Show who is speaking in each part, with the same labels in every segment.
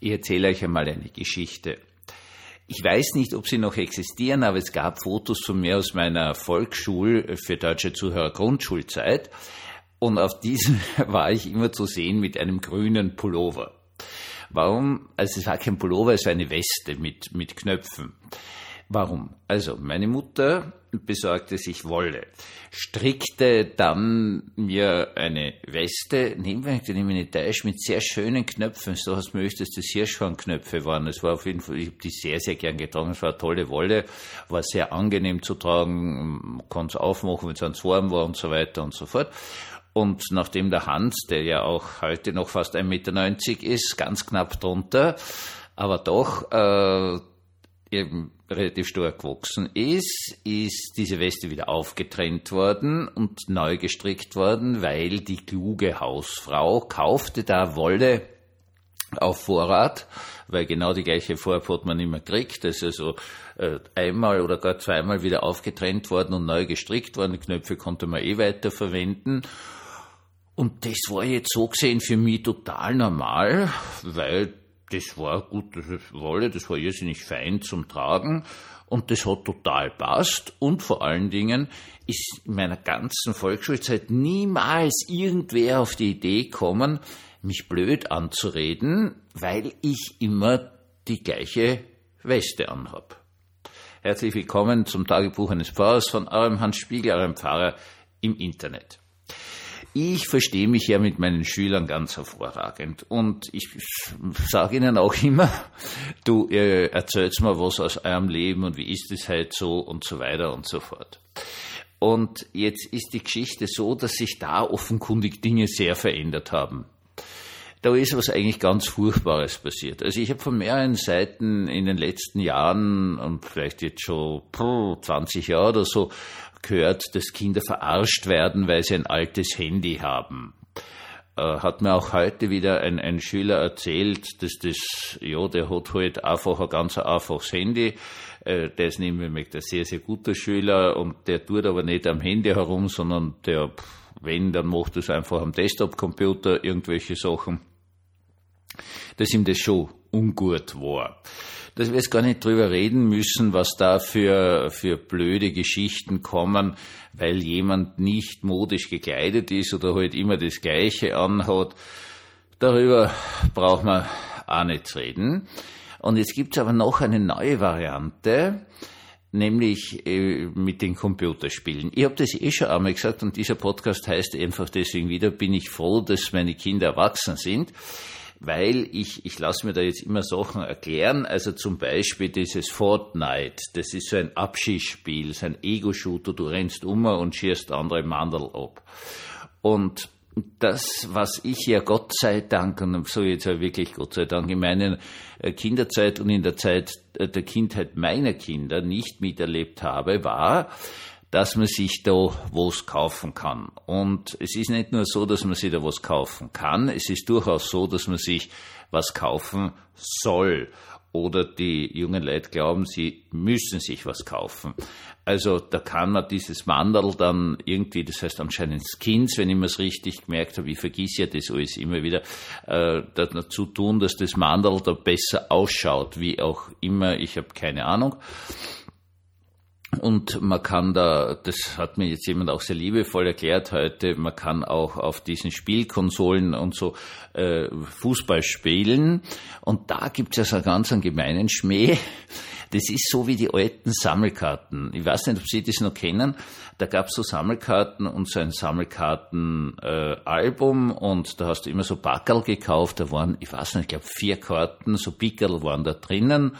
Speaker 1: Ich erzähle euch einmal eine Geschichte. Ich weiß nicht, ob sie noch existieren, aber es gab Fotos von mir aus meiner Volksschul für deutsche Zuhörer Grundschulzeit. Und auf diesen war ich immer zu sehen mit einem grünen Pullover. Warum? Also es war kein Pullover, es war eine Weste mit, mit Knöpfen. Warum? Also, meine Mutter besorgte sich Wolle, strickte dann mir eine Weste, nehmen wir eine Tasche mit sehr schönen Knöpfen, so hast möchtest, das Hirschhornknöpfe waren. Es war auf jeden Fall, ich habe die sehr, sehr gern getragen. Es war eine tolle Wolle, war sehr angenehm zu tragen, konnte es aufmachen, wenn es ans warm war und so weiter und so fort. Und nachdem der Hans, der ja auch heute noch fast 1,90 Meter ist, ganz knapp drunter, aber doch äh, eben relativ stark gewachsen ist, ist diese Weste wieder aufgetrennt worden und neu gestrickt worden, weil die kluge Hausfrau kaufte da Wolle auf Vorrat, weil genau die gleiche Farbe hat man immer gekriegt. Das ist also äh, einmal oder gar zweimal wieder aufgetrennt worden und neu gestrickt worden. Die Knöpfe konnte man eh weiter verwenden. Und das war jetzt so gesehen für mich total normal, weil das war gut, das Wolle, das war irrsinnig fein zum Tragen und das hat total passt und vor allen Dingen ist in meiner ganzen Volksschulzeit niemals irgendwer auf die Idee gekommen, mich blöd anzureden, weil ich immer die gleiche Weste anhab. Herzlich willkommen zum Tagebuch eines Pfarrers von eurem Hans Spiegel, eurem Pfarrer im Internet. Ich verstehe mich ja mit meinen Schülern ganz hervorragend und ich sage ihnen auch immer, du äh, erzählst mir was aus eurem Leben und wie ist es halt so und so weiter und so fort. Und jetzt ist die Geschichte so, dass sich da offenkundig Dinge sehr verändert haben. Da ist was eigentlich ganz Furchtbares passiert. Also ich habe von mehreren Seiten in den letzten Jahren und vielleicht jetzt schon 20 Jahre oder so gehört, dass Kinder verarscht werden, weil sie ein altes Handy haben. Äh, hat mir auch heute wieder ein, ein Schüler erzählt, dass das, ja, der hat halt einfach ein ganz einfaches Handy. Äh, der ist nämlich ein sehr, sehr guter Schüler und der tut aber nicht am Handy herum, sondern der, wenn, dann macht es einfach am Desktop-Computer irgendwelche Sachen. Dass ihm das schon ungut war dass wir jetzt gar nicht drüber reden müssen, was da für, für blöde Geschichten kommen, weil jemand nicht modisch gekleidet ist oder halt immer das Gleiche anhat. Darüber braucht man auch nicht reden. Und jetzt gibt's aber noch eine neue Variante, nämlich äh, mit den Computerspielen. Ich habe das eh schon einmal gesagt und dieser Podcast heißt einfach deswegen wieder, bin ich froh, dass meine Kinder erwachsen sind weil ich, ich lasse mir da jetzt immer Sachen erklären, also zum Beispiel dieses Fortnite, das ist so ein Abschießspiel, so ein Ego-Shooter, du rennst um und schierst andere Mandel ab. Und das, was ich ja Gott sei Dank, und so jetzt ja wirklich Gott sei Dank, in meiner äh, Kinderzeit und in der Zeit äh, der Kindheit meiner Kinder nicht miterlebt habe, war, dass man sich da was kaufen kann. Und es ist nicht nur so, dass man sich da was kaufen kann, es ist durchaus so, dass man sich was kaufen soll. Oder die jungen Leute glauben, sie müssen sich was kaufen. Also da kann man dieses Mandel dann irgendwie, das heißt anscheinend Skins, wenn ich mir es richtig gemerkt habe, ich vergiss ja das alles immer wieder, äh, dazu tun, dass das Mandel da besser ausschaut, wie auch immer, ich habe keine Ahnung. Und man kann da, das hat mir jetzt jemand auch sehr liebevoll erklärt heute, man kann auch auf diesen Spielkonsolen und so äh, Fußball spielen. Und da gibt es ja so einen ganz einen gemeinen Schmäh. Das ist so wie die alten Sammelkarten. Ich weiß nicht, ob Sie das noch kennen. Da gab es so Sammelkarten und so ein Sammelkartenalbum äh, und da hast du immer so Backerl gekauft. Da waren, ich weiß nicht, ich glaube vier Karten, so Pickerl waren da drinnen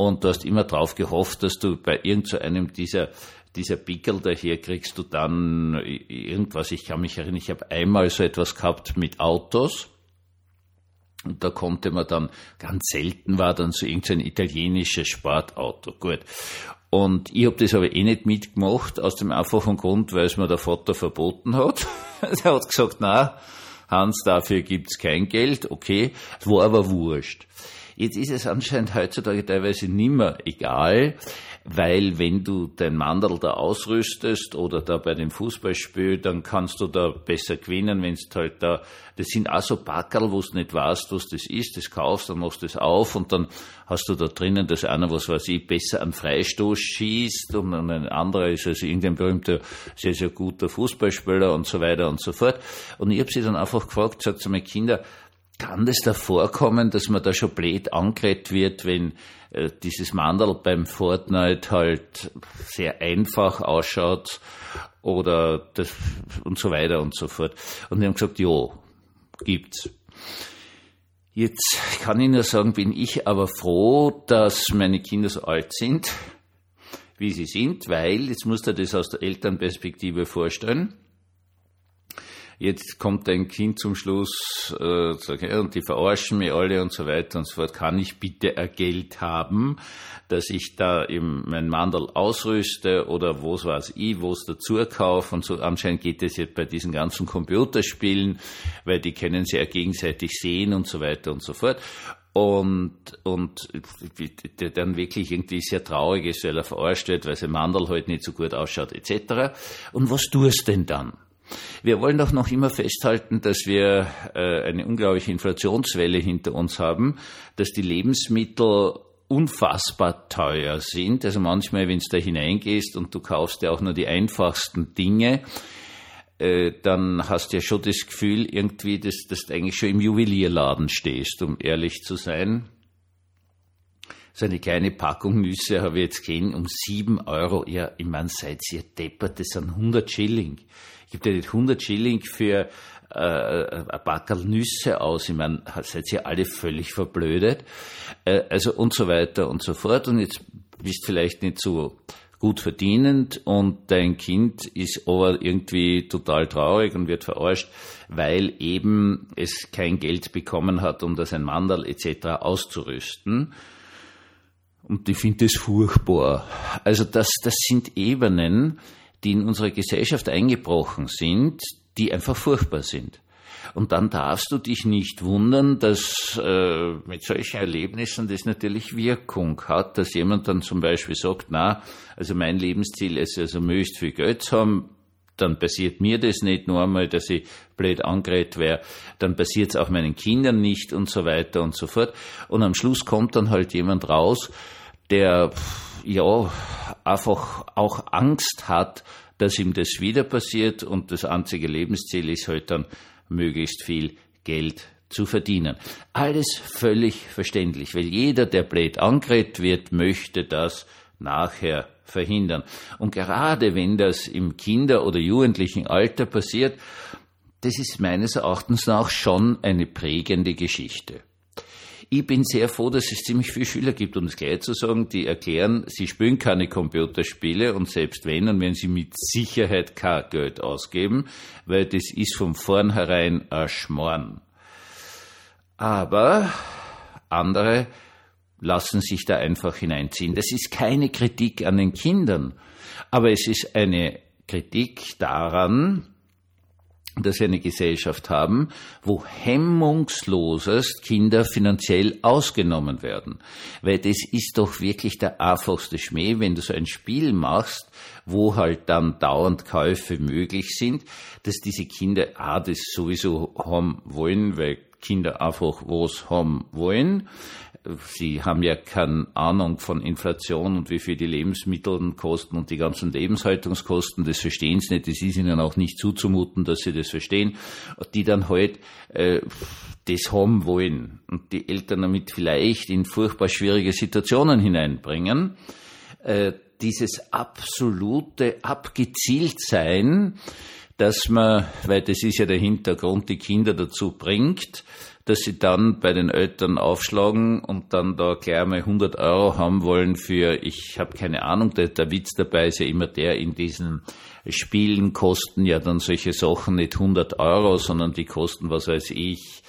Speaker 1: und du hast immer drauf gehofft, dass du bei irgendeinem so dieser dieser Pickel daher kriegst du dann irgendwas. Ich kann mich erinnern, ich habe einmal so etwas gehabt mit Autos. Und da konnte man dann, ganz selten war dann so irgendein italienisches Sportauto. Gut. Und ich habe das aber eh nicht mitgemacht, aus dem einfachen Grund, weil es mir der Vater verboten hat. er hat gesagt, na, Hans, dafür gibt's kein Geld, okay. Es war aber wurscht. Jetzt ist es anscheinend heutzutage teilweise nimmer egal, weil wenn du dein Mandel da ausrüstest oder da bei dem Fußballspiel, dann kannst du da besser gewinnen, wenn es halt da, das sind auch so Packerl, wo du nicht weißt, was das ist, das kaufst, dann machst du das auf und dann hast du da drinnen, dass einer, was weiß ich, besser einen Freistoß schießt und ein anderer ist also irgendein berühmter, sehr, sehr guter Fußballspieler und so weiter und so fort. Und ich habe sie dann einfach gefragt, sagt zu meinen Kindern, kann das da vorkommen, dass man da schon blöd angeredet wird, wenn äh, dieses Mandel beim Fortnite halt sehr einfach ausschaut oder das und so weiter und so fort. Und die haben gesagt, ja, gibt's. Jetzt kann ich nur sagen, bin ich aber froh, dass meine Kinder so alt sind, wie sie sind, weil, jetzt musst du das aus der Elternperspektive vorstellen, jetzt kommt ein Kind zum Schluss äh, und die verarschen mich alle und so weiter und so fort. Kann ich bitte ein Geld haben, dass ich da eben mein Mandel ausrüste oder was weiß ich, wo es dazu kaufe und so. Anscheinend geht es jetzt bei diesen ganzen Computerspielen, weil die können sie ja gegenseitig sehen und so weiter und so fort und, und der dann wirklich irgendwie sehr traurig ist, weil er verarscht wird, weil sein Mandel halt nicht so gut ausschaut, etc. Und was tust denn dann? Wir wollen doch noch immer festhalten, dass wir äh, eine unglaubliche Inflationswelle hinter uns haben, dass die Lebensmittel unfassbar teuer sind. Also manchmal, wenn du da hineingehst und du kaufst ja auch nur die einfachsten Dinge, äh, dann hast du ja schon das Gefühl irgendwie, dass, dass du eigentlich schon im Juwelierladen stehst, um ehrlich zu sein. So eine kleine Packung Nüsse habe ich jetzt gesehen, um sieben Euro. Ja, ich meine, seid ihr deppert, das sind 100 Schilling gibt ja nicht 100 Schilling für äh, ein Packerl Nüsse aus. Ich meine, seid ihr alle völlig verblödet? Äh, also und so weiter und so fort. Und jetzt bist vielleicht nicht so gut verdienend und dein Kind ist aber irgendwie total traurig und wird verarscht, weil eben es kein Geld bekommen hat, um das ein Mandal etc. auszurüsten. Und ich finde das furchtbar. Also das, das sind Ebenen, die in unserer Gesellschaft eingebrochen sind, die einfach furchtbar sind. Und dann darfst du dich nicht wundern, dass äh, mit solchen Erlebnissen das natürlich Wirkung hat, dass jemand dann zum Beispiel sagt, na, also mein Lebensziel ist also möglichst viel Geld zu haben, dann passiert mir das nicht nur einmal, dass ich blöd angeredet wäre, dann passiert es auch meinen Kindern nicht und so weiter und so fort. Und am Schluss kommt dann halt jemand raus, der ja einfach auch Angst hat, dass ihm das wieder passiert und das einzige Lebensziel ist halt dann möglichst viel Geld zu verdienen. Alles völlig verständlich, weil jeder, der blöd angeredet wird, möchte das nachher verhindern. Und gerade wenn das im Kinder- oder jugendlichen Alter passiert, das ist meines Erachtens nach schon eine prägende Geschichte. Ich bin sehr froh, dass es ziemlich viele Schüler gibt, um es gleich zu sagen, die erklären, sie spielen keine Computerspiele und selbst wenn, dann werden sie mit Sicherheit kein Geld ausgeben, weil das ist von vornherein ein Schmorn. Aber andere lassen sich da einfach hineinziehen. Das ist keine Kritik an den Kindern, aber es ist eine Kritik daran, dass wir eine Gesellschaft haben, wo hemmungslosest Kinder finanziell ausgenommen werden. Weil das ist doch wirklich der einfachste Schmäh, wenn du so ein Spiel machst, wo halt dann dauernd Käufe möglich sind, dass diese Kinder A, das sowieso haben wollen, weil Kinder einfach was haben wollen, Sie haben ja keine Ahnung von Inflation und wie viel die Lebensmittel kosten und die ganzen Lebenshaltungskosten, das verstehen sie nicht, das ist ihnen auch nicht zuzumuten, dass sie das verstehen, die dann halt äh, das haben wollen und die Eltern damit vielleicht in furchtbar schwierige Situationen hineinbringen. Äh, dieses absolute Abgezieltsein, dass man, weil das ist ja der Hintergrund, die Kinder dazu bringt, dass sie dann bei den Eltern aufschlagen und dann da gleich mal 100 Euro haben wollen für, ich habe keine Ahnung, der, der Witz dabei ist ja immer der, in diesen Spielen kosten ja dann solche Sachen nicht 100 Euro, sondern die kosten, was weiß ich,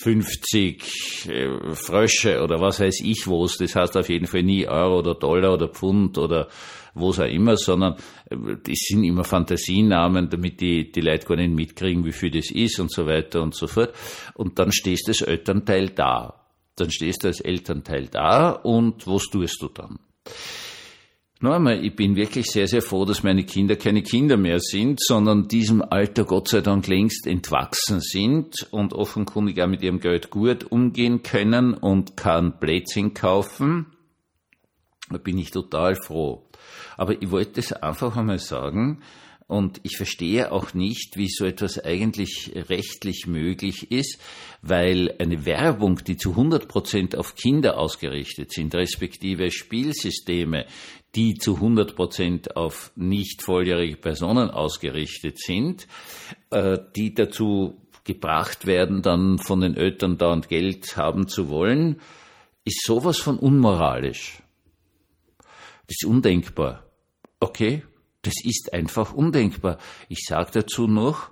Speaker 1: 50 äh, Frösche oder was weiß ich was. Das heißt auf jeden Fall nie Euro oder Dollar oder Pfund oder was auch immer, sondern äh, das sind immer Fantasienamen, damit die, die Leute gar nicht mitkriegen, wie viel das ist und so weiter und so fort. Und dann stehst du als Elternteil da. Dann stehst du als Elternteil da und was tust du dann? Nochmal, ich bin wirklich sehr, sehr froh, dass meine Kinder keine Kinder mehr sind, sondern diesem Alter Gott sei Dank längst entwachsen sind und offenkundig auch mit ihrem Geld gut umgehen können und kann Blödsinn kaufen. Da bin ich total froh. Aber ich wollte es einfach einmal sagen, und ich verstehe auch nicht, wie so etwas eigentlich rechtlich möglich ist, weil eine Werbung, die zu 100 Prozent auf Kinder ausgerichtet sind, respektive Spielsysteme, die zu 100 Prozent auf nicht volljährige Personen ausgerichtet sind, äh, die dazu gebracht werden, dann von den Eltern dauernd Geld haben zu wollen, ist sowas von unmoralisch. Das ist undenkbar. Okay, das ist einfach undenkbar. Ich sage dazu noch,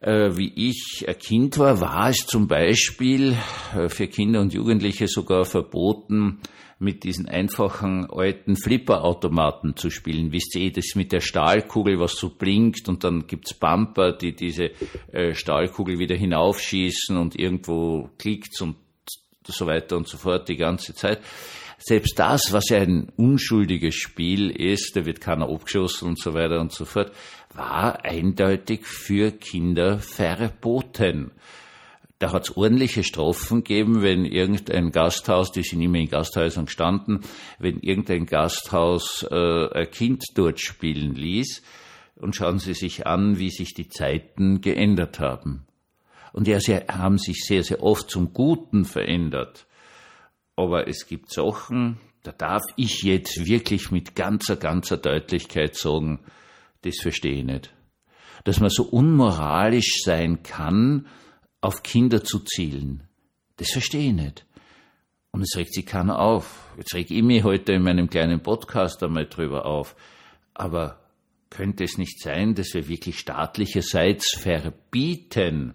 Speaker 1: äh, wie ich ein Kind war, war es zum Beispiel äh, für Kinder und Jugendliche sogar verboten, mit diesen einfachen alten Flipperautomaten zu spielen. Wisst ihr, das mit der Stahlkugel, was so blinkt und dann gibt's Bumper, die diese äh, Stahlkugel wieder hinaufschießen und irgendwo klickt's und so weiter und so fort die ganze Zeit selbst das, was ja ein unschuldiges Spiel ist, da wird keiner abgeschossen und so weiter und so fort, war eindeutig für Kinder verboten. Da hat es ordentliche Strafen gegeben, wenn irgendein Gasthaus, die sind immer in Gasthäusern gestanden, wenn irgendein Gasthaus äh, ein Kind dort spielen ließ. Und schauen Sie sich an, wie sich die Zeiten geändert haben. Und ja, sie haben sich sehr, sehr oft zum Guten verändert. Aber es gibt Sachen, da darf ich jetzt wirklich mit ganzer, ganzer Deutlichkeit sagen, das verstehe ich nicht. Dass man so unmoralisch sein kann, auf Kinder zu zielen, das verstehe ich nicht. Und es regt sich keiner auf. Jetzt reg ich mich heute in meinem kleinen Podcast einmal drüber auf. Aber könnte es nicht sein, dass wir wirklich staatlicherseits verbieten,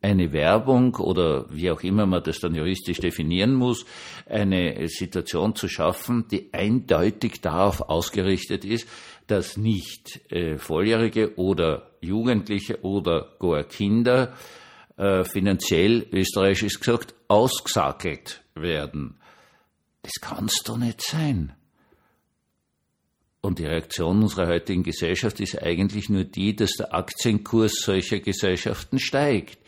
Speaker 1: eine Werbung oder wie auch immer man das dann juristisch definieren muss, eine Situation zu schaffen, die eindeutig darauf ausgerichtet ist, dass nicht äh, Volljährige oder Jugendliche oder gar Kinder äh, finanziell, österreichisch ist gesagt, ausgesackelt werden. Das kann's doch nicht sein. Und die Reaktion unserer heutigen Gesellschaft ist eigentlich nur die, dass der Aktienkurs solcher Gesellschaften steigt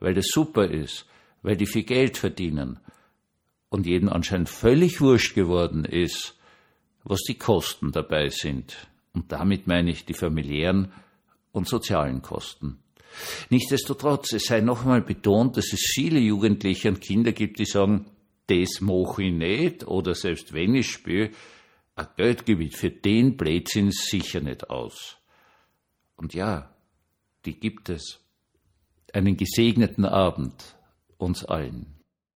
Speaker 1: weil das super ist, weil die viel Geld verdienen und jedem anscheinend völlig wurscht geworden ist, was die Kosten dabei sind. Und damit meine ich die familiären und sozialen Kosten. Nichtsdestotrotz, es sei noch einmal betont, dass es viele Jugendliche und Kinder gibt, die sagen, das mache ich nicht oder selbst wenn ich spiele, ein Geldgebiet für den Blödsinn sicher nicht aus. Und ja, die gibt es einen gesegneten Abend uns allen.